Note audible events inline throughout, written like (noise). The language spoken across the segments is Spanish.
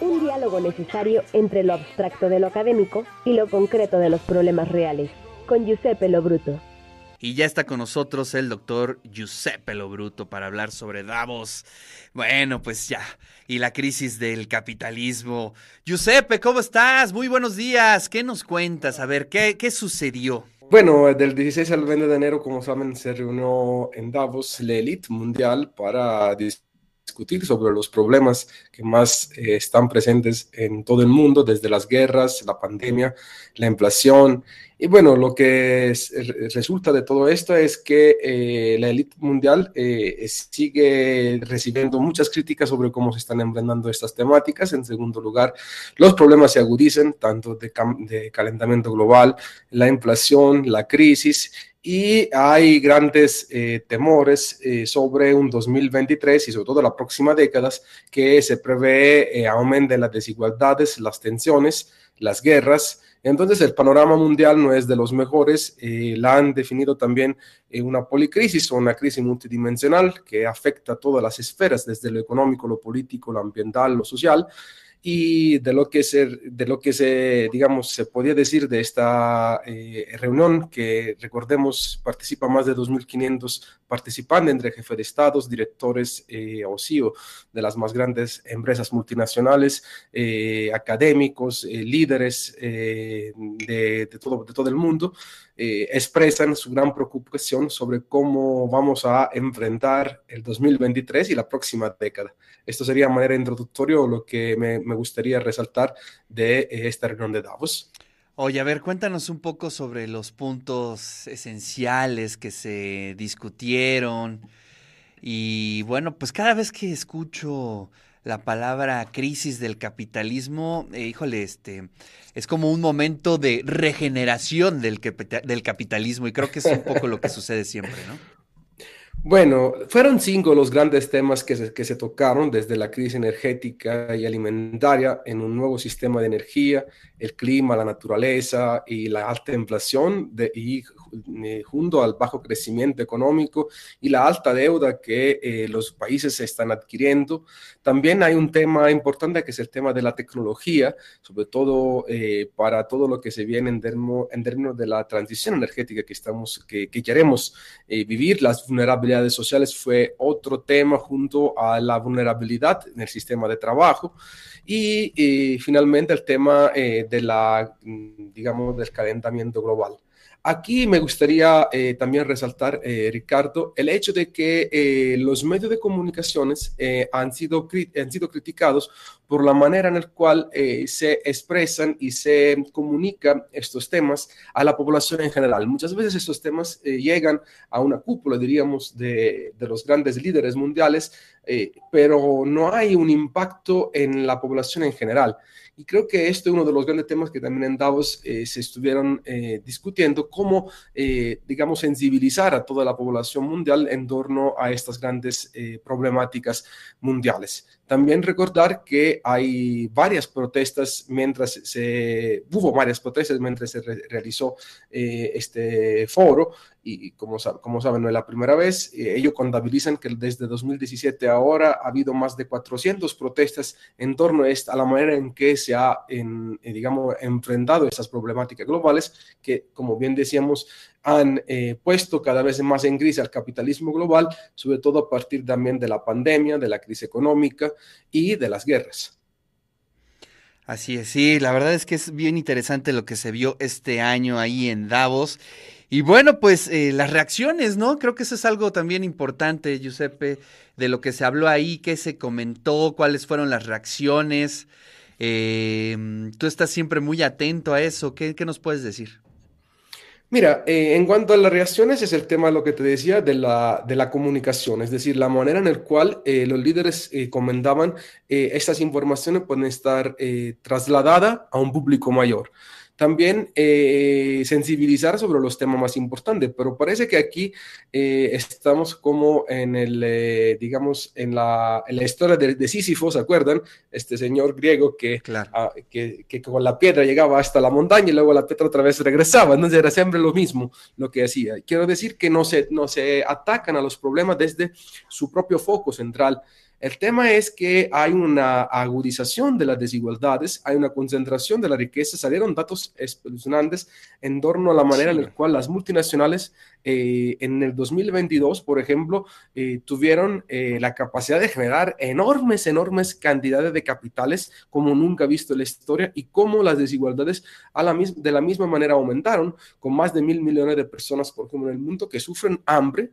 Un diálogo necesario entre lo abstracto de lo académico y lo concreto de los problemas reales. Con Giuseppe Lobruto. Y ya está con nosotros el doctor Giuseppe Lobruto para hablar sobre Davos. Bueno, pues ya. Y la crisis del capitalismo. Giuseppe, ¿cómo estás? Muy buenos días. ¿Qué nos cuentas? A ver, ¿qué, qué sucedió? Bueno, del 16 al 20 de enero, como saben, se reunió en Davos la élite mundial para discutir sobre los problemas que más eh, están presentes en todo el mundo, desde las guerras, la pandemia, la inflación. Y bueno, lo que resulta de todo esto es que eh, la élite mundial eh, sigue recibiendo muchas críticas sobre cómo se están enfrentando estas temáticas. En segundo lugar, los problemas se agudizan, tanto de calentamiento global, la inflación, la crisis y hay grandes eh, temores eh, sobre un 2023 y sobre todo las próximas décadas que se prevé eh, aumento de las desigualdades, las tensiones, las guerras. Entonces el panorama mundial no es de los mejores. la han definido también una policrisis o una crisis multidimensional que afecta a todas las esferas, desde lo económico, lo político, lo ambiental, lo social y de lo que se, de lo que se digamos, se podía decir de esta eh, reunión, que recordemos participa más de 2.500 participantes entre jefes de estados, directores eh, o CEO de las más grandes empresas multinacionales, eh, académicos, líderes de, de, todo, de todo el mundo, expresan su gran preocupación sobre cómo vamos a enfrentar el 2023 y la próxima década. Esto sería de manera introductoria lo que me, me gustaría resaltar de eh, esta reunión de Davos. Oye, a ver, cuéntanos un poco sobre los puntos esenciales que se discutieron. Y bueno, pues cada vez que escucho la palabra crisis del capitalismo, eh, híjole, este, es como un momento de regeneración del, del capitalismo y creo que es un poco lo que (laughs) sucede siempre, ¿no? Bueno, fueron cinco los grandes temas que se, que se, tocaron desde la crisis energética y alimentaria en un nuevo sistema de energía, el clima, la naturaleza y la alta inflación de, y junto al bajo crecimiento económico y la alta deuda que eh, los países están adquiriendo. También hay un tema importante que es el tema de la tecnología, sobre todo eh, para todo lo que se viene en, términos de la transición energética que, estamos, que, que queremos vivir. Las vulnerabilidades sociales fue otro tema junto a la vulnerabilidad en el sistema de trabajo. Y, y finalmente el tema de la, mm, digamos, del calentamiento global. Aquí me gustaría eh, también resaltar, eh, Ricardo, el hecho de que eh, los medios de comunicaciones han, sido, han sido criticados por la manera en la cual se expresan y se comunican estos temas a la población en general. Muchas veces estos temas llegan a una cúpula, diríamos, de, de los grandes líderes mundiales, pero no hay un impacto en la población en general. Y creo que esto es uno de los grandes temas que también en Davos eh, se estuvieron eh, discutiendo, cómo, eh, digamos, sensibilizar a toda la población mundial en torno a estas grandes problemáticas mundiales. También recordar que hay varias protestas mientras se, hubo varias protestas mientras se realizó este foro y como, como saben, no es la primera vez. Eh, ellos contabilizan que desde 2017 ahora ha habido más de 400 protestas en torno a, la manera en que se ha, eh, digamos, enfrentado esas problemáticas globales que, como bien decíamos, han eh, puesto cada vez más en crisis al capitalismo global, sobre todo a partir también de la pandemia, de la crisis económica y de las guerras. Así es, sí, la verdad es que es bien interesante lo que se vio este año ahí en Davos. Y bueno, pues eh, las reacciones, ¿no? Creo que eso es algo también importante, Giuseppe, de lo que se habló ahí, qué se comentó, cuáles fueron las reacciones. Eh, tú estás siempre muy atento a eso. ¿Qué, nos puedes decir? Mira, eh, en cuanto a las reacciones, es el tema, lo que te decía, de la, de la comunicación, es decir, la manera en la cual los líderes comentaban estas informaciones pueden estar trasladadas a un público mayor también eh, sensibilizar sobre los temas más importantes, pero parece que aquí eh, estamos como en el, eh, digamos, en la, en la historia de, de, Sísifo, ¿se acuerdan? Este señor griego que, ah, que, que, con la piedra llegaba hasta la montaña y luego la piedra otra vez regresaba, entonces era siempre lo mismo lo que hacía. Quiero decir que no se, no se atacan a los problemas desde su propio foco central El tema es que hay una agudización de las desigualdades, hay una concentración de la riqueza, salieron datos espeluznantes en torno a la manera en la cual las multinacionales eh, en el 2022, por ejemplo, eh, tuvieron eh, la capacidad de generar enormes, enormes cantidades de capitales como nunca visto en la historia y cómo las desigualdades a la de la misma manera aumentaron con más de mil millones de personas, por ejemplo, en el mundo que sufren hambre,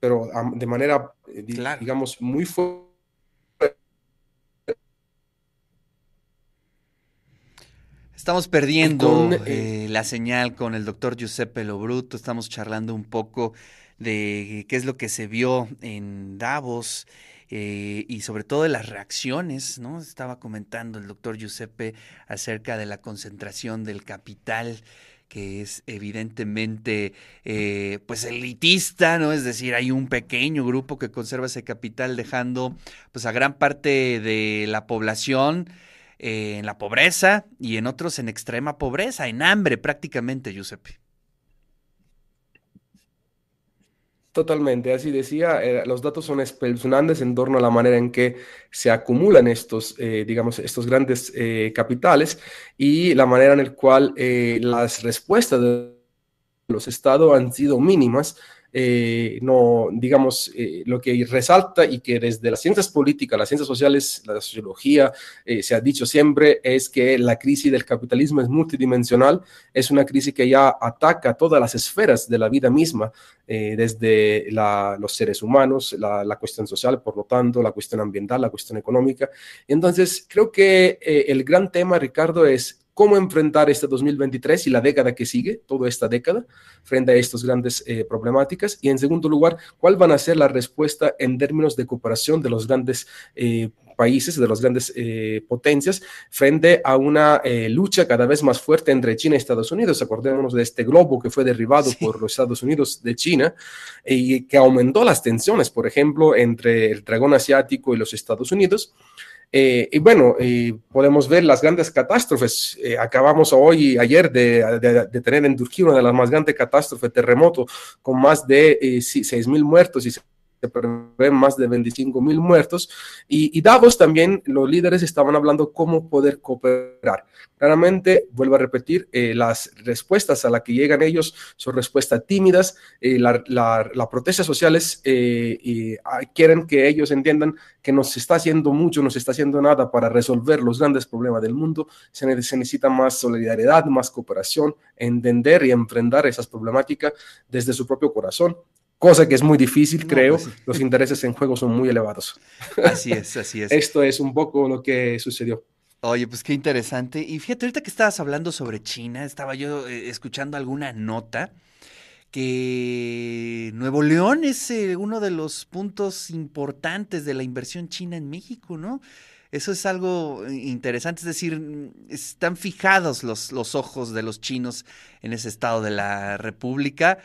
pero de manera, digamos, muy fuerte Estamos perdiendo eh, eh, la señal con el doctor Giuseppe Lobruto, estamos charlando un poco de qué es lo que se vio en Davos eh, y sobre todo de las reacciones, ¿no? Estaba comentando el doctor Giuseppe acerca de la concentración del capital que es evidentemente pues elitista, ¿no? Es decir, hay un pequeño grupo que conserva ese capital dejando pues a gran parte de la población eh, en la pobreza y en otros en extrema pobreza, en hambre prácticamente, Giuseppe. Totalmente, así decía, eh, los datos son espeluznantes en torno a la manera en que se acumulan estos, eh, digamos, estos grandes capitales y la manera en la cual las respuestas de los estados han sido mínimas eh, no, digamos, eh, lo que resalta y que desde las ciencias políticas, las ciencias sociales, la sociología, eh, se ha dicho siempre es que la crisis del capitalismo es multidimensional, es una crisis que ya ataca todas las esferas de la vida misma, desde los seres humanos, la, la, cuestión social, por lo tanto, la cuestión ambiental, la cuestión económica. Entonces, creo que el gran tema, Ricardo, es cómo enfrentar este 2023 y la década que sigue, toda esta década, frente a estas grandes eh, problemáticas. Y en segundo lugar, cuál van a ser la respuesta en términos de cooperación de los grandes eh, países, de las grandes eh, potencias, frente a una lucha cada vez más fuerte entre China y Estados Unidos. Acordémonos de este globo que fue derribado por los Estados Unidos de China y que aumentó las tensiones, por ejemplo, entre el dragón asiático y los Estados Unidos. Eh, y bueno, podemos ver las grandes catástrofes. Eh, acabamos hoy, ayer, de, tener en Turquía una de las más grandes catástrofes, terremoto, con más de eh, 6.000 muertos y se prevén más de 25 mil muertos. Y, Davos también, los líderes estaban hablando cómo poder cooperar. Claramente, vuelvo a repetir, eh, las respuestas a las que llegan ellos son respuestas tímidas. Eh, las la, protestas sociales eh, ah, quieren que ellos entiendan que no se está haciendo mucho, no se está haciendo nada para resolver los grandes problemas del mundo. Se, se necesita más solidaridad, más cooperación, entender y enfrentar esas problemáticas desde su propio corazón cosa que es muy difícil, creo. Pues Los intereses en juego son muy elevados. (laughs) Así es, así es. Esto es un poco lo que sucedió. Oye, pues qué interesante. Y fíjate, ahorita que estabas hablando sobre China, estaba yo eh, escuchando alguna nota que Nuevo León es eh, uno de los puntos importantes de la inversión china en México, ¿no? Eso es algo eh, interesante, es decir, están fijados los, los ojos de los chinos en ese estado de la República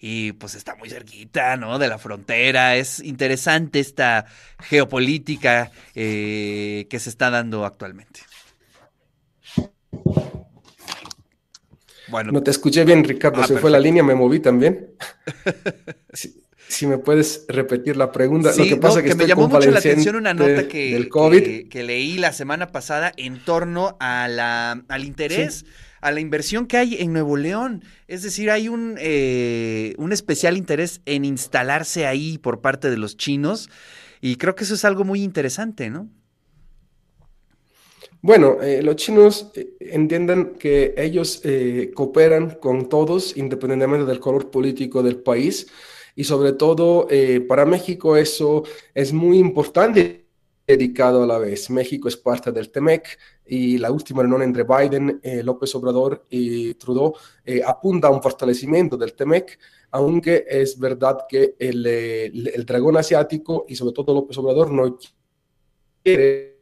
y pues está muy cerquita, ¿no? De la frontera. Es interesante esta geopolítica eh, que se está dando actualmente. Bueno. No te escuché bien, Ricardo. Ah, se fue la línea, me moví también. (laughs) si, me puedes repetir la pregunta. Lo que pasa que, me llamó mucho la atención una nota que, que, leí la semana pasada en torno a la, al interés a la inversión que hay en Nuevo León. Es decir, hay un, eh, un especial interés en instalarse ahí por parte de los chinos y creo que eso es algo muy interesante, ¿no? Bueno, eh, los chinos eh, entienden que ellos cooperan con todos independientemente del color político del país y sobre todo para México eso es muy importante dedicado a la vez. México es parte del TEMEC y la última reunión entre Biden, eh, López Obrador y Trudeau eh, apunta a un fortalecimiento del TEMEC, aunque es verdad que el, el dragón asiático y sobre todo López Obrador no quiere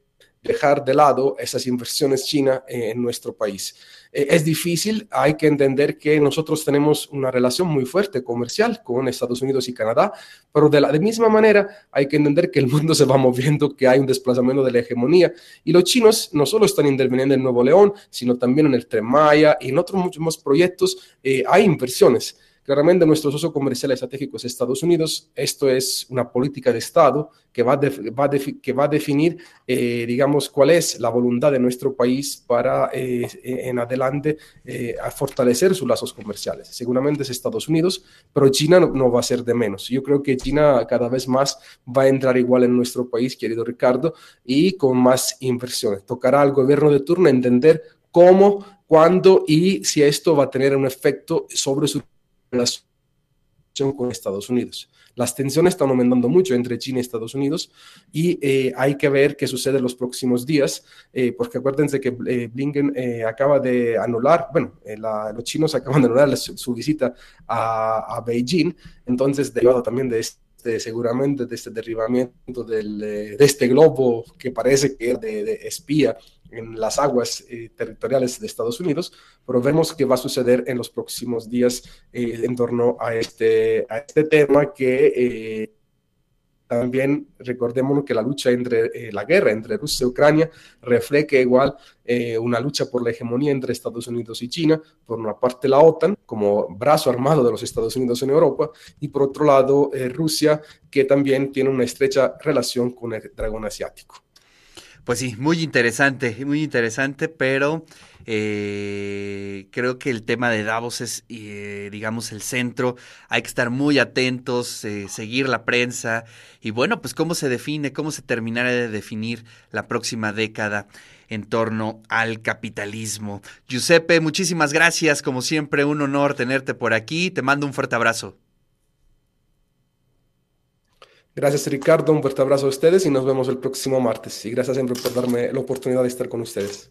dejar de lado esas inversiones chinas en nuestro país. Eh, es difícil, hay que entender que nosotros tenemos una relación muy fuerte comercial con Estados Unidos y Canadá, pero de la misma manera hay que entender que el mundo se va moviendo, que hay un desplazamiento de la hegemonía y los chinos no solo están interviniendo en Nuevo León, sino también en el Tren Maya y en otros muchos más proyectos, eh, hay inversiones. Claramente nuestro socio comercial estratégico es Estados Unidos. Esto es una política de Estado que va, va que va a definir, eh, digamos, cuál es la voluntad de nuestro país para eh, en adelante a fortalecer sus lazos comerciales. Seguramente es Estados Unidos, pero China no, no va a ser de menos. Yo creo que China cada vez más va a entrar igual en nuestro país, querido Ricardo, y con más inversiones. Tocará al gobierno de turno entender cómo, cuándo y si esto va a tener un efecto sobre su relación con Estados Unidos. Las tensiones están aumentando mucho entre China y Estados Unidos y eh, hay que ver qué sucede en los próximos días, eh, porque acuérdense que eh, Blinken acaba de anular, bueno, los chinos acaban de anular su, visita a, a, Beijing, entonces derivado también de este seguramente de este derribamiento de este globo que parece que es de, espía en las aguas eh, territoriales de Estados Unidos, pero vemos qué va a suceder en los próximos días eh, en torno a este, a este tema que eh, también recordemos que la lucha entre eh, la guerra entre Rusia y Ucrania refleja igual eh, una lucha por la hegemonía entre Estados Unidos y China, por una parte la OTAN como brazo armado de los Estados Unidos en Europa y por otro lado eh, Rusia que también tiene una estrecha relación con el dragón asiático. Pues sí, muy interesante, muy interesante, pero eh, creo que el tema de Davos es, eh, digamos, el centro. Hay que estar muy atentos, eh, seguir la prensa y bueno, pues cómo se define, cómo se terminará de definir la próxima década en torno al capitalismo. Giuseppe, muchísimas gracias. Como siempre, un honor tenerte por aquí. Te mando un fuerte abrazo. Gracias Ricardo, un fuerte abrazo a ustedes y nos vemos el próximo martes. Y gracias siempre por darme la oportunidad de estar con ustedes.